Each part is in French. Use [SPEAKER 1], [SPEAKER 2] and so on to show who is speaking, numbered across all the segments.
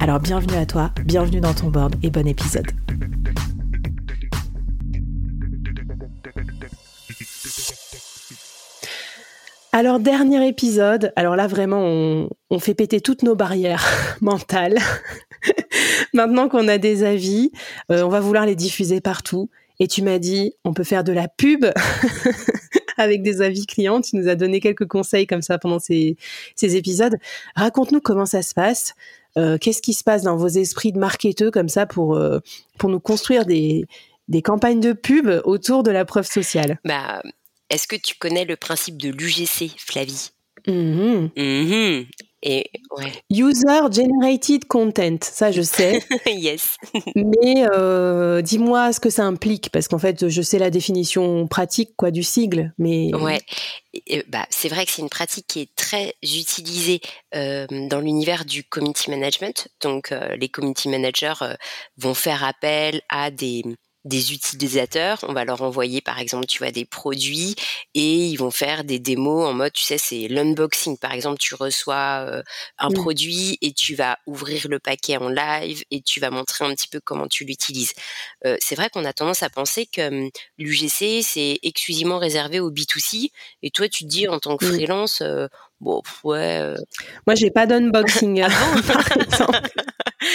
[SPEAKER 1] Alors bienvenue à toi, bienvenue dans ton board et bon épisode. Alors, dernier épisode. Alors là, vraiment, on, fait péter toutes nos barrières mentales. Maintenant qu'on a des avis, euh, on va vouloir les diffuser partout. Et tu m'as dit, on peut faire de la pub avec des avis clients. Tu nous as donné quelques conseils comme ça pendant ces, épisodes. Raconte-nous comment ça se passe. Euh, qu'est-ce qui se passe dans vos esprits de marketeux comme ça pour, euh, pour nous construire des, des campagnes de pub autour de la preuve sociale?
[SPEAKER 2] Bah, est-ce que tu connais le principe de l'UGC, Flavie?
[SPEAKER 1] Mm-hmm.
[SPEAKER 2] mm-hmm.
[SPEAKER 1] Et, User Generated Content, ça je sais.
[SPEAKER 2] yes.
[SPEAKER 1] Mais euh, dis-moi ce que ça implique, parce qu'en fait, je sais la définition pratique quoi du sigle, mais.
[SPEAKER 2] Ouais. bah, c'est vrai que c'est une pratique qui est très utilisée euh, dans l'univers du community management. Donc, euh, les community managers vont faire appel à des des utilisateurs, on va leur envoyer par exemple, tu vois, des produits et ils vont faire des démos en mode, tu sais, c'est l'unboxing. Par exemple, tu reçois euh, un produit et tu vas ouvrir le paquet en live et tu vas montrer un petit peu comment tu l'utilises. Euh, c'est vrai qu'on a tendance à penser que l'UGC c'est exclusivement réservé au B2C et toi tu te dis en tant que freelance, euh, bon ouais.
[SPEAKER 1] Moi j'ai pas d'unboxing ah par exemple.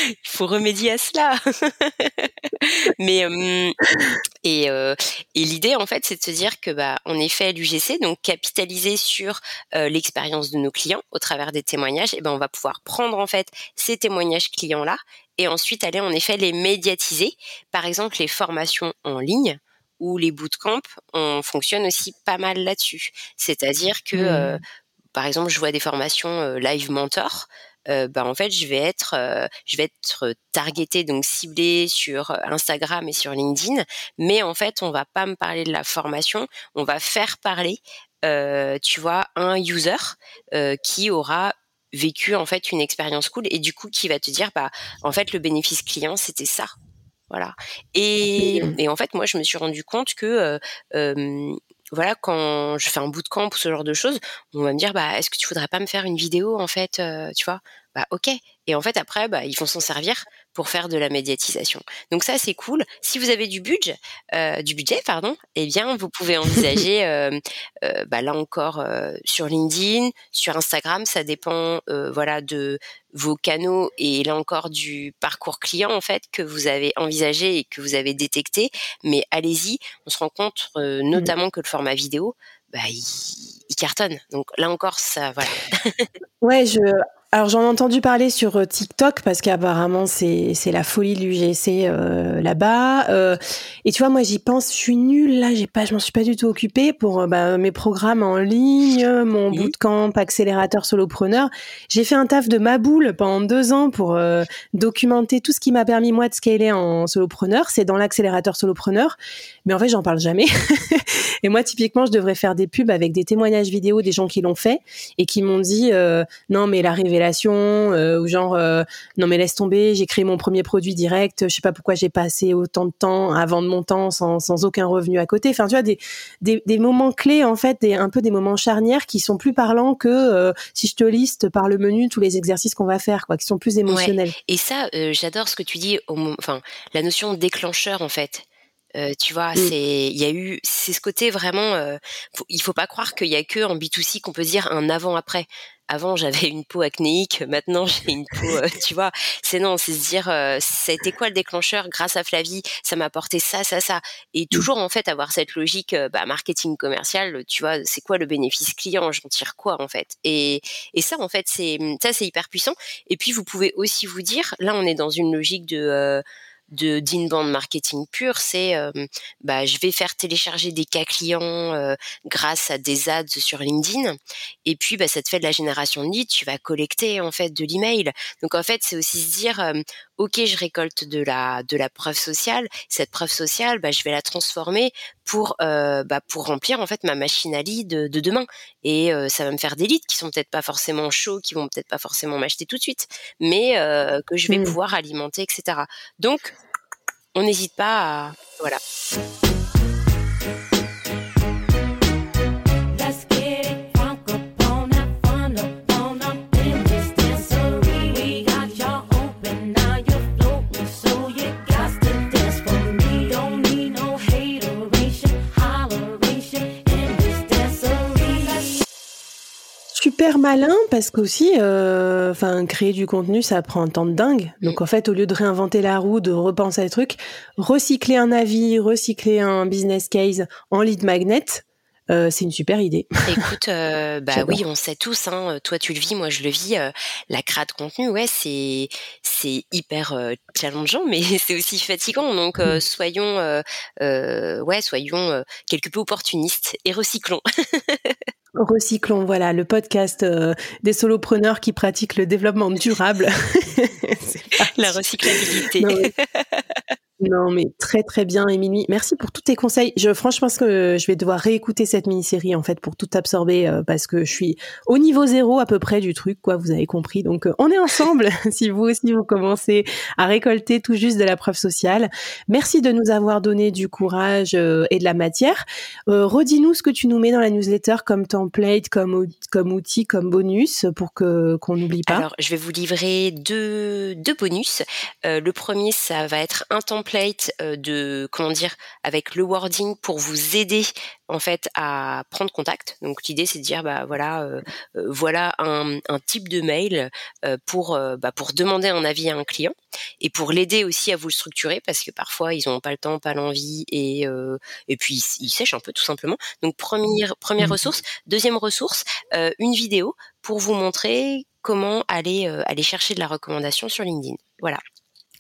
[SPEAKER 2] Il faut remédier à cela. Mais euh, et, euh, et l'idée en fait, c'est de se dire que bah en effet l'UGC, donc capitaliser sur euh, l'expérience de nos clients au travers des témoignages, et ben on va pouvoir prendre en fait ces témoignages clients là et ensuite aller en effet les médiatiser. Par exemple les formations en ligne ou les bootcamps, on fonctionne aussi pas mal là-dessus. C'est-à-dire que mmh. par exemple, je vois des formations live mentor euh, bah, en fait je vais être euh, je vais être targeté donc ciblé sur Instagram et sur LinkedIn. Mais en fait on va pas me parler de la formation. On va faire parler euh, tu vois un user qui aura vécu en fait une expérience cool et du coup qui va te dire bah en fait le bénéfice client c'était ça. Voilà. Et, et, en fait moi je me suis rendu compte que voilà, quand je fais un bootcamp ou ce genre de choses, on va me dire, bah, est-ce que tu voudrais pas me faire une vidéo, en fait, euh, tu vois? Bah, ok. Et en fait, après, bah, ils vont s'en servir pour faire de la médiatisation. Donc ça, c'est cool. Si vous avez du budget, euh, du budget, pardon, eh bien, vous pouvez envisager, euh, euh, bah, là encore, euh, sur LinkedIn, sur Instagram, ça dépend, euh, voilà, de vos canaux et là encore du parcours client en fait que vous avez envisagé et que vous avez détecté. Mais allez-y, on se rend compte mmh. notamment que le format vidéo, bah, il, il cartonne. Donc là encore, ça, voilà.
[SPEAKER 1] ouais, je alors j'en ai entendu parler sur euh, TikTok parce qu'apparemment c'est c'est la folie de l'UGC euh, là-bas. Euh, et tu vois moi j'y pense, je suis nulle là, j'ai pas, je m'en suis pas du tout occupée pour bah, mes programmes en ligne, mon bootcamp accélérateur solopreneur. J'ai fait un taf de ma boule pendant deux ans pour documenter tout ce qui m'a permis moi de scaler en solopreneur. C'est dans l'accélérateur solopreneur, mais en fait j'en parle jamais. et moi typiquement je devrais faire des pubs avec des témoignages vidéo des gens qui l'ont fait et qui m'ont dit non mais la révélation euh, ou genre euh, non mais laisse tomber, j'ai créé mon premier produit direct, je sais pas pourquoi j'ai passé autant de temps à vendre mon temps sans, sans aucun revenu à côté. Enfin tu vois des, des, des moments clés en fait, des, un peu des moments charnières qui sont plus parlants que euh, si je te liste par le menu tous les exercices qu'on va faire quoi, qui sont plus émotionnels.
[SPEAKER 2] Et ça j'adore ce que tu dis enfin la notion déclencheur en fait. Euh, tu vois, mmh. c'est il y a eu c'est ce côté vraiment. Euh, faut, il faut pas croire qu'il y a que en B2C qu'on peut dire un avant après avant j'avais une peau acnéique, maintenant j'ai une peau, euh, tu vois. C'est non, c'est se dire, euh, ça a été quoi le déclencheur? Grâce à Flavie, ça m'a apporté ça, ça, ça. Et mmh. toujours en fait avoir cette logique, bah, marketing commercial, tu vois, c'est quoi le bénéfice client? J'en tire quoi en fait? Et, et ça en fait c'est ça c'est hyper puissant. Et puis vous pouvez aussi vous dire, là on est dans une logique de de d'inbound marketing pur, c'est bah je vais faire télécharger des cas clients grâce à des ads sur LinkedIn, et puis bah ça te fait de la génération de leads, tu vas collecter en fait de l'email. Donc en fait c'est aussi se dire ok je récolte de la de la preuve sociale, cette preuve sociale bah je vais la transformer pour bah pour remplir en fait ma machine à lead de, demain et ça va me faire des leads qui sont peut-être pas forcément chauds, qui vont peut-être pas forcément m'acheter tout de suite, mais que je vais mmh. pouvoir alimenter, etc. Donc, on n'hésite pas à... Voilà.
[SPEAKER 1] Super malin parce qu'aussi, euh, enfin, créer du contenu, ça prend un temps de dingue. Donc en fait, au lieu de réinventer la roue, de repenser à des trucs, recycler un avis, recycler un business case en lead magnet, euh, c'est une super idée.
[SPEAKER 2] Écoute, euh, bah oui, on sait tous. Hein, toi, tu le vis, moi, je le vis. la création de contenu, ouais, c'est c'est hyper challengeant, mais c'est aussi fatigant. Donc, mmh. soyons, ouais, soyons quelque peu opportunistes et recyclons.
[SPEAKER 1] Recyclons, voilà, le podcast euh, des solopreneurs qui pratiquent le développement durable.
[SPEAKER 2] La recyclabilité.
[SPEAKER 1] Non, mais très très bien, Émilie. Merci pour tous tes conseils. Je franchement pense que je vais devoir réécouter cette mini-série en fait pour tout absorber euh, parce que je suis au niveau zéro à peu près du truc, quoi. Vous avez compris. Donc euh, on est ensemble. si vous aussi vous commencez à récolter tout juste de la preuve sociale. Merci de nous avoir donné du courage euh, et de la matière. Redis-nous ce que tu nous mets dans la newsletter comme template, comme comme outil, comme bonus pour que qu'on n'oublie pas.
[SPEAKER 2] Alors je vais vous livrer deux deux bonus. le premier, ça va être un template de comment dire avec le wording pour vous aider en fait à prendre contact. Donc l'idée c'est de dire bah voilà euh, voilà un, type de mail pour bah, pour demander un avis à un client et pour l'aider aussi à vous le structurer parce que parfois ils n'ont pas le temps, pas l'envie et et puis ils, sèchent un peu tout simplement. Donc première première mmh. ressource, deuxième ressource, une vidéo pour vous montrer comment aller aller chercher de la recommandation sur LinkedIn. Voilà.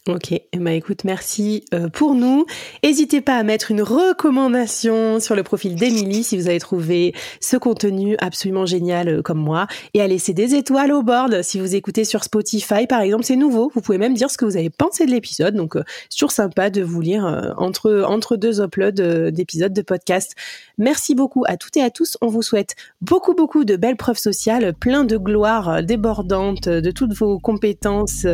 [SPEAKER 1] Ok, bah écoute, merci euh, pour nous. N'hésitez pas à mettre une recommandation sur le profil d'Emilie si vous avez trouvé ce contenu absolument génial euh, comme moi et à laisser des étoiles au board si vous écoutez sur Spotify par exemple, c'est nouveau. Vous pouvez même dire ce que vous avez pensé de l'épisode, donc euh, toujours sympa de vous lire entre entre deux uploads d'épisodes de podcast. Merci beaucoup à toutes et à tous. On vous souhaite beaucoup beaucoup de belles preuves sociales, plein de gloire débordante de toutes vos compétences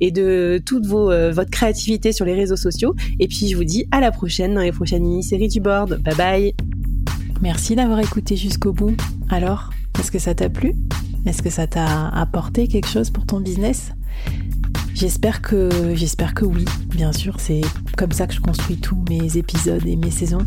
[SPEAKER 1] et de toutes euh, votre créativité sur les réseaux sociaux. Et puis je vous dis à la prochaine dans les prochaines mini-séries du board. Bye bye Merci d'avoir écouté jusqu'au bout. Alors, est-ce que ça t'a plu? Est-ce que ça t'a apporté quelque chose pour ton business? J'espère que j'espère que oui, bien sûr, c'est comme ça que je construis tous mes épisodes et mes saisons.